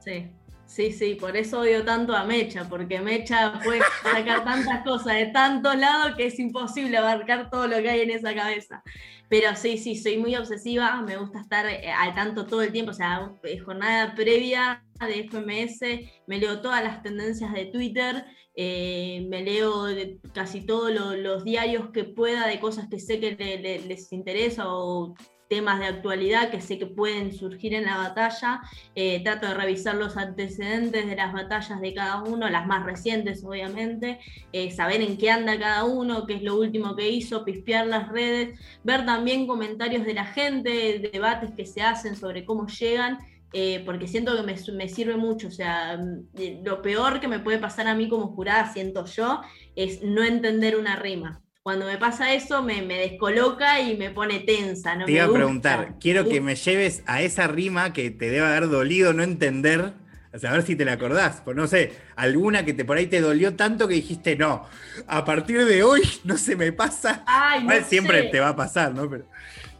Sí. Sí, sí, por eso odio tanto a Mecha, porque Mecha puede sacar tantas cosas de tantos lados que es imposible abarcar todo lo que hay en esa cabeza. Pero sí, sí, soy muy obsesiva, me gusta estar eh, al tanto todo el tiempo, o sea, jornada previa de FMS, me leo todas las tendencias de Twitter, eh, me leo casi todos los diarios que pueda de cosas que sé que les interesa o temas de actualidad que sé que pueden surgir en la batalla. Eh, trato de revisar los antecedentes de las batallas de cada uno, las más recientes obviamente, eh, saber en qué anda cada uno, qué es lo último que hizo, pispear las redes, ver también comentarios de la gente, debates que se hacen sobre cómo llegan eh, porque siento que me, sirve mucho. O sea, mm, lo peor que me puede pasar a mí como jurada, siento yo, es no entender una rima. Cuando me pasa eso, me, descoloca y me pone tensa. te iba a preguntar, quiero que me lleves a esa rima que te debe haber dolido no entender. O sea, a ver si te la acordás. Pues no sé, alguna que te, por ahí te dolió tanto que dijiste, no, a partir de hoy no se me pasa. Ay, siempre te va a pasar, ¿no? Pero...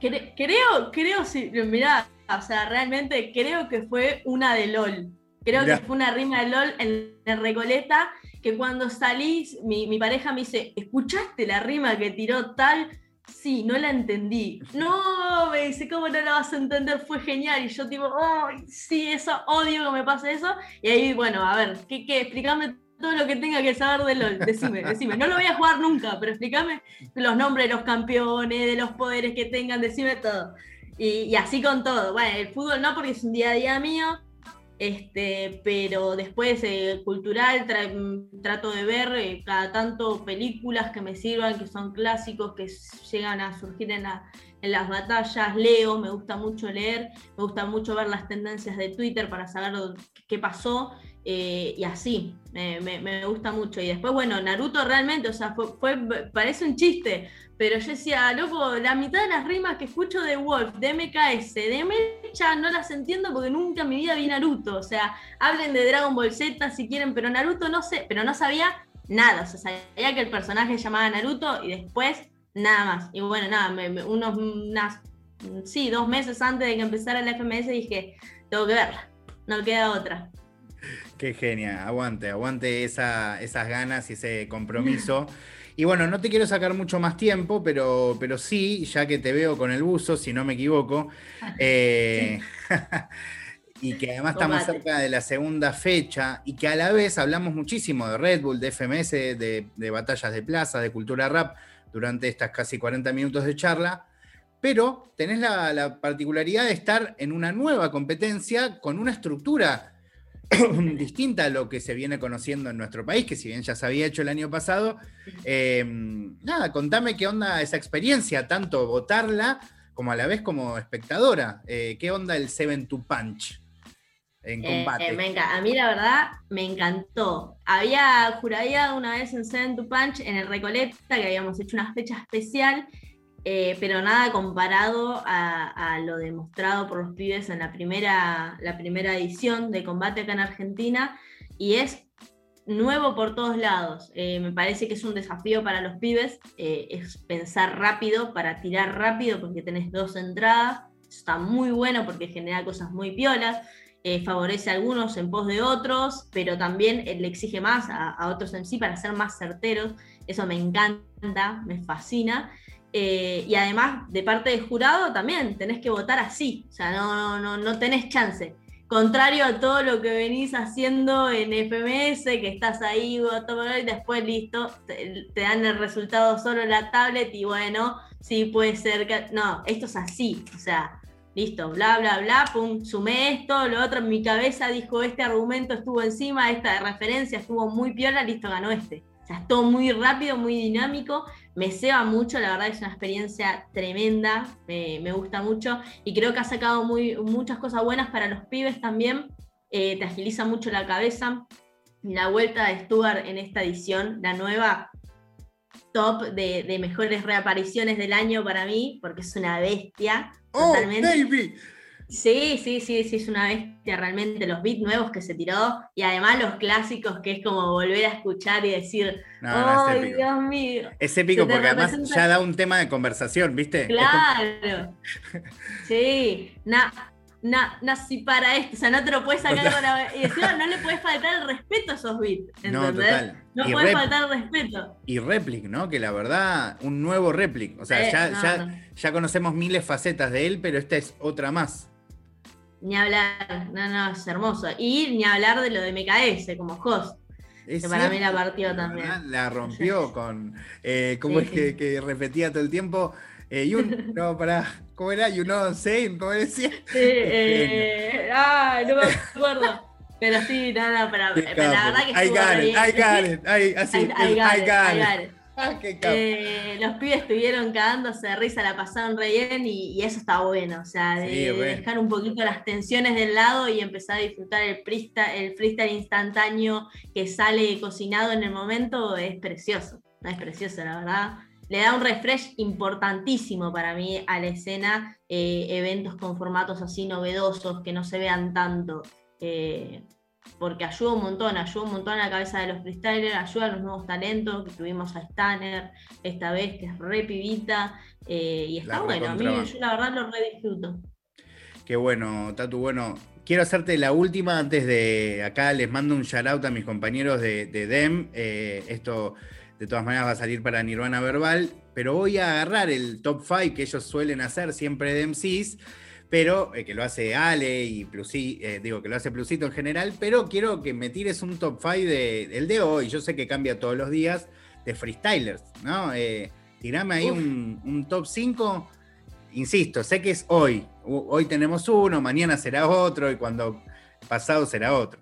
Creo, creo, sí, mirá, o sea, realmente creo que fue una de LOL. Creo que fue una rima de LOL en, en Recoleta, que cuando salí, mi, pareja me dice, ¿escuchaste la rima que tiró tal? Sí, no la entendí. No, me dice, ¿cómo no la vas a entender? Fue genial. Y yo tipo, oh, sí, eso, odio que me pase eso. Y ahí, bueno, a ver, ¿qué, qué? Explícame todo lo que tenga que saber de LOL. Decime, decime. No lo voy a jugar nunca, pero explícame los nombres de los campeones, de los poderes que tengan, decime todo. Y, así con todo. Bueno, el fútbol no, porque es un día a día mío, este, pero después eh, cultural trato de ver eh, cada tanto películas que me sirvan, que son clásicos, que llegan a surgir en, en las batallas, leo, me gusta mucho leer, me gusta mucho ver las tendencias de Twitter para saber qué pasó eh, y así, me, gusta mucho. Y después, bueno, Naruto realmente, o sea, parece un chiste, pero yo decía, loco, la mitad de las rimas que escucho de Wolf, de MKS, de Mecha, no las entiendo porque nunca en mi vida vi Naruto. O sea, hablen de Dragon Ball Z si quieren, pero Naruto no sé, pero no sabía nada. O sea, sabía que el personaje se llamaba Naruto y después nada más. Y bueno, nada, unos, unas, sí, dos meses antes de que empezara la FMS dije, tengo que verla, no queda otra. Qué genia, aguante, aguante esas ganas y ese compromiso. Y bueno, no te quiero sacar mucho más tiempo, pero, pero sí, ya que te veo con el buzo, si no me equivoco, eh, y que además estamos cerca de la segunda fecha, y que a la vez hablamos muchísimo de Red Bull, de FMS, de, batallas de plaza, de cultura rap, durante estas casi 40 minutos de charla, pero tenés la, la particularidad de estar en una nueva competencia con una estructura distinta a lo que se viene conociendo en nuestro país, que si bien ya se había hecho el año pasado. Eh, nada, contame qué onda esa experiencia, tanto votarla como a la vez como espectadora. Eh, ¿Qué onda el Seven to Punch? En combate. venga, a mí la verdad me encantó. Había juraría una vez en Seven to Punch en el Recoleta que habíamos hecho una fecha especial eh, pero nada comparado a, lo demostrado por los pibes en la primera, la primera edición de combate acá en Argentina, y es nuevo por todos lados. Eh, me parece que es un desafío para los pibes, eh, es pensar rápido para tirar rápido porque tenés dos entradas, está muy bueno porque genera cosas muy piolas. favorece a algunos en pos de otros, pero también le exige más a, a otros en sí para ser más certeros. Eso me encanta, me fascina. Eh, y además, de parte del jurado también tenés que votar así, o sea, no, no, no tenés chance. Contrario a todo lo que venís haciendo en FMS, que estás ahí, y después listo, te, dan el resultado solo en la tablet y bueno, sí puede ser que. No, esto es así, o sea, listo, bla, bla, bla, pum, sumé esto, lo otro en mi cabeza dijo este argumento estuvo encima, esta referencia estuvo muy piola, listo, ganó este. O sea, es todo muy rápido, muy dinámico me ceba mucho, la verdad es una experiencia tremenda, me gusta mucho y creo que ha sacado muy, muchas cosas buenas para los pibes también, eh, te agiliza mucho la cabeza. La vuelta de Stuart en esta edición, la nueva, top de, mejores reapariciones del año para mí, porque es una bestia. Oh, baby. Sí, sí, sí, sí, es una bestia realmente. Los beats nuevos que se tiró y además los clásicos que es como volver a escuchar y decir, ¡ay, Dios mío! Es épico porque además ya da un tema de conversación, ¿viste? Claro. sí, na, na, nací para esto, o sea, no te lo puedes sacar con la... Y encima no le puedes faltar el respeto a esos beats, ¿entendés? No, total. No puedes faltar el respeto. Y Replic, ¿no? Que la verdad, un nuevo Replic. O sea, ya, ya, ya conocemos miles facetas de él, pero esta es otra más. Ni hablar, no, no, es hermoso. Y ni hablar de lo de MKS como host. que para mí la partió también. La rompió con. Eh, ¿Cómo es Que, que, repetía todo el tiempo? Eh, you, no, para. ¿Cómo era? You know saying, ¿cómo decía? Sí, eh, ah, no me acuerdo. Pero sí, nada, no, pero, pero la verdad que I got it, I got it, I, así, I, I, got, I got it. Eh, los pibes estuvieron cagándose de risa, la pasaron re bien y, eso está bueno. O sea, de, dejar un poquito las tensiones del lado y empezar a disfrutar el freestyle, el freestyle instantáneo que sale cocinado en el momento es precioso. Es precioso, la verdad. Le da un refresh importantísimo para mí a la escena, eh, eventos con formatos así novedosos que no se vean tanto. Eh, porque ayuda un montón, ayuda un montón a la cabeza de los freestylers, ayuda a los nuevos talentos, que tuvimos a Stanner esta vez, que es re pibita, eh, y está bueno, a mí yo la verdad lo re disfruto. Qué bueno, Tatu, bueno, quiero hacerte la última antes de, acá les mando un shout out a mis compañeros de, DEM, eh, esto de todas maneras va a salir para Nirvana Verbal, pero voy a agarrar el top 5 que ellos suelen hacer siempre de MCs, pero eh, que lo hace Ale y Plusi, eh, digo que lo hace Plusito en general, pero quiero que me tires un top 5 de, del de hoy. Yo sé que cambia todos los días de freestylers, ¿no? Eh, tirame ahí un, top 5. Insisto, sé que es hoy. Hoy tenemos uno, mañana será otro y cuando pasado será otro.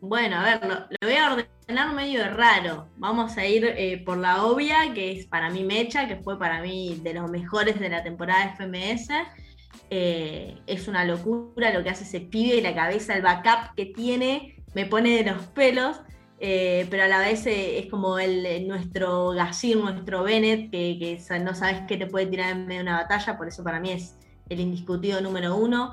Bueno, a ver, lo, voy a ordenar medio raro. Vamos a ir por la obvia, que es para mí Mecha, que fue para mí de los mejores de la temporada de FMS. Eh, es una locura lo que hace ese pibe y la cabeza, el backup que tiene, me pone de los pelos. Eh, pero a la vez eh, es como el, nuestro Gasir, nuestro Bennett, que, no sabes qué te puede tirar en medio de una batalla, por eso para mí es el indiscutido número uno.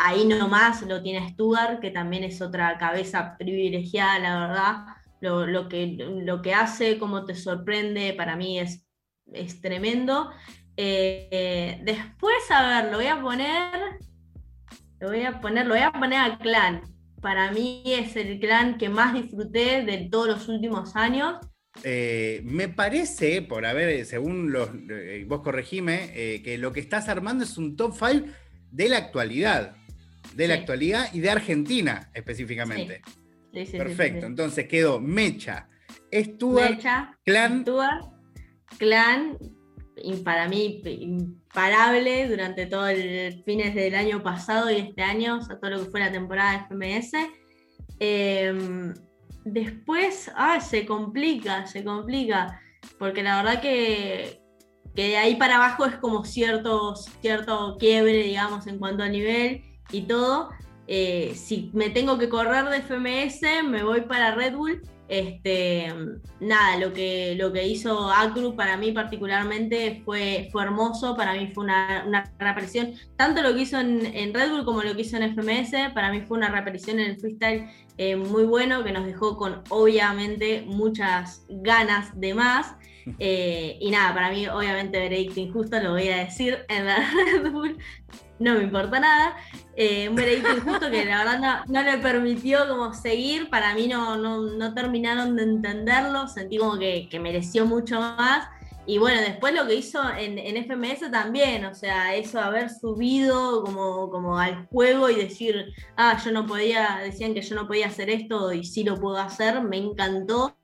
ahí nomás lo tiene Stuart, que también es otra cabeza privilegiada, la verdad. Lo, que, lo que hace, cómo te sorprende, para mí es, es tremendo. Eh, después, a ver, lo voy a poner. Lo voy a poner, lo voy a poner al clan. Para mí es el clan que más disfruté de todos los últimos años. Eh, me parece, por haber, según los, eh, vos corregime, que lo que estás armando es un top 5 de la actualidad. De la actualidad y de Argentina específicamente. Perfecto, entonces quedó Mecha, Stuart, Clan. Stuart, Clan, para mí imparable durante todo el fines del año pasado y este año, o sea, todo lo que fue la temporada de FMS. Em, después, ah, se complica, se complica, porque la verdad que, que de ahí para abajo es como cierto, cierto quiebre, digamos, en cuanto a nivel y todo. Eh, si me tengo que correr de FMS, me voy para Red Bull este, nada, lo que, lo que hizo Acru para mí particularmente fue, fue hermoso, para mí fue una, una reaparición, tanto lo que hizo en, Red Bull como lo que hizo en FMS, para mí fue una reaparición en el freestyle eh, muy bueno que nos dejó con obviamente muchas ganas de más. Eh, y nada, para mí obviamente veredicto injusto, lo voy a decir en la Red Bull, no me importa nada. Eh, un veredicto injusto que la verdad no, le permitió como seguir, para mí no, no, terminaron de entenderlo, sentí como que, mereció mucho más. Y bueno, después lo que hizo en, en, FMS también, o sea, eso haber subido como, como al juego y decir, ah, yo no podía, decían que yo no podía hacer esto y sí lo puedo hacer, me encantó.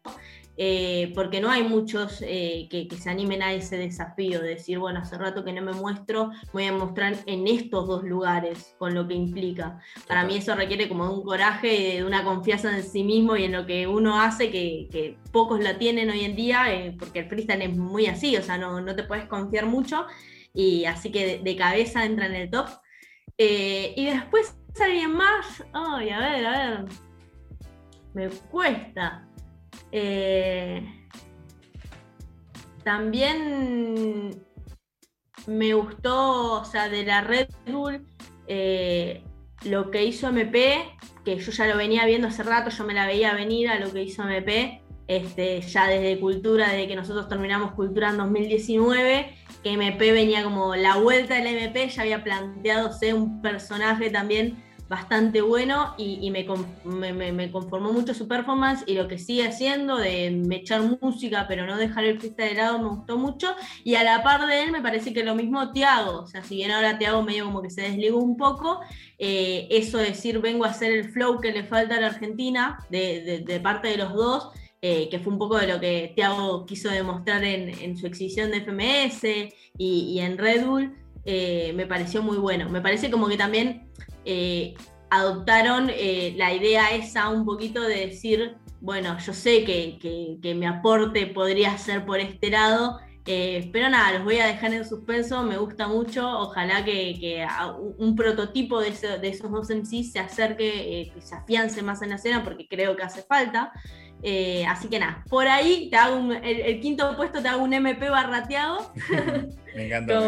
Eh, porque no hay muchos eh, que, se animen a ese desafío de decir, bueno, hace rato que no me muestro, voy a mostrar en estos dos lugares, con lo que implica. Para mí eso requiere como de un coraje de una confianza en sí mismo y en lo que uno hace, que, pocos la tienen hoy en día, eh, porque el freestyle es muy así, o sea, no, te puedes confiar mucho, y así que de, cabeza entra en el top. y después alguien más, ay, a ver, a ver, me cuesta. Eh, también me gustó, o sea, de la Red Bull, eh, lo que hizo MP, que yo ya lo venía viendo hace rato, yo me la veía venir a lo que hizo MP, este, ya desde Cultura, desde que nosotros terminamos Cultura en 2019, que MP venía como la vuelta del MP, ya había planteado ser un personaje también bastante bueno y, me, conformó mucho su performance y lo que sigue haciendo de echar música pero no dejar el freestyle de lado me gustó mucho. Y a la par de él me parece que lo mismo Tiago, o sea, si bien ahora Tiago medio como que se desligó un poco, eh, eso de decir vengo a hacer el flow que le falta a la Argentina de, parte de los dos, eh, que fue un poco de lo que Tiago quiso demostrar en, su exhibición de FMS y, en Red Bull, eh, me pareció muy bueno. Me parece como que también eh, adoptaron eh, la idea esa un poquito de decir, bueno, yo sé que, mi aporte podría ser por este lado, eh, pero nada, los voy a dejar en suspenso, me gusta mucho, ojalá que, un prototipo de, esos dos MCs se acerque, que se afiance más en la escena, porque creo que hace falta. así que nada, por ahí te hago el, quinto puesto te hago un MP barrateado. Me encanta,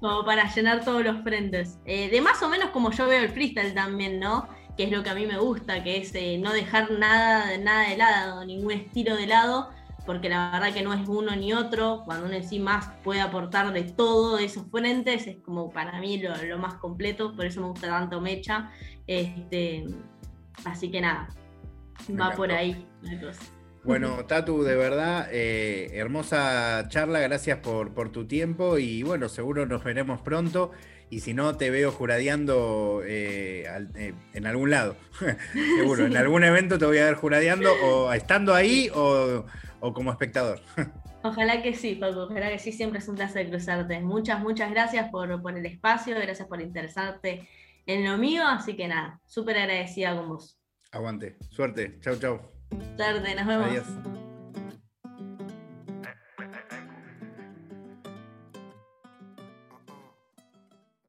como, para llenar todos los frentes. Eh, de más o menos como yo veo el freestyle también, ¿no? Que es lo que a mí me gusta, que es eh, no dejar nada, nada de lado, ningún estilo de lado, porque la verdad que no es uno ni otro. Cuando uno en sí más puede aportar de todo de esos frentes, es como para mí lo, más completo, por eso me gusta tanto Mecha. Este, así que nada, va por ahí la cosa. Bueno, Tatu, de verdad, eh, hermosa charla, gracias por, por, tu tiempo y bueno, seguro nos veremos pronto y si no, te veo juradeando eh, eh, en algún lado, seguro, en algún evento te voy a ver juradeando o estando ahí o, como espectador. Ojalá que sí, Paco, ojalá que sí, siempre es un placer cruzarte. Muchas, muchas gracias por, por el espacio, gracias por interesarte en lo mío, así que nada, súper agradecida con vos. Aguante, suerte, chau, chau. Tarde, nos vemos. Adiós.